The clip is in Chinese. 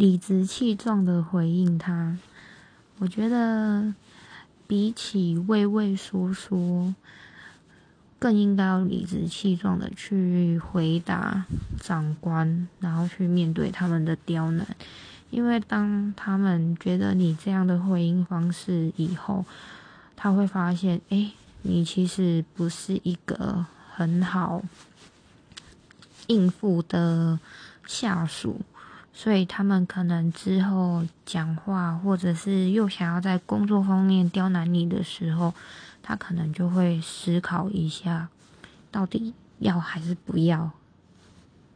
理直气壮的回应他。我觉得比起畏畏缩缩，更应该要理直气壮的去回答长官，然后去面对他们的刁难。因为当他们觉得你这样的回应方式以后，他会发现，哎，你其实不是一个很好应付的下属，所以他们可能之后讲话，或者是又想要在工作方面刁难你的时候，他可能就会思考一下，到底要还是不要。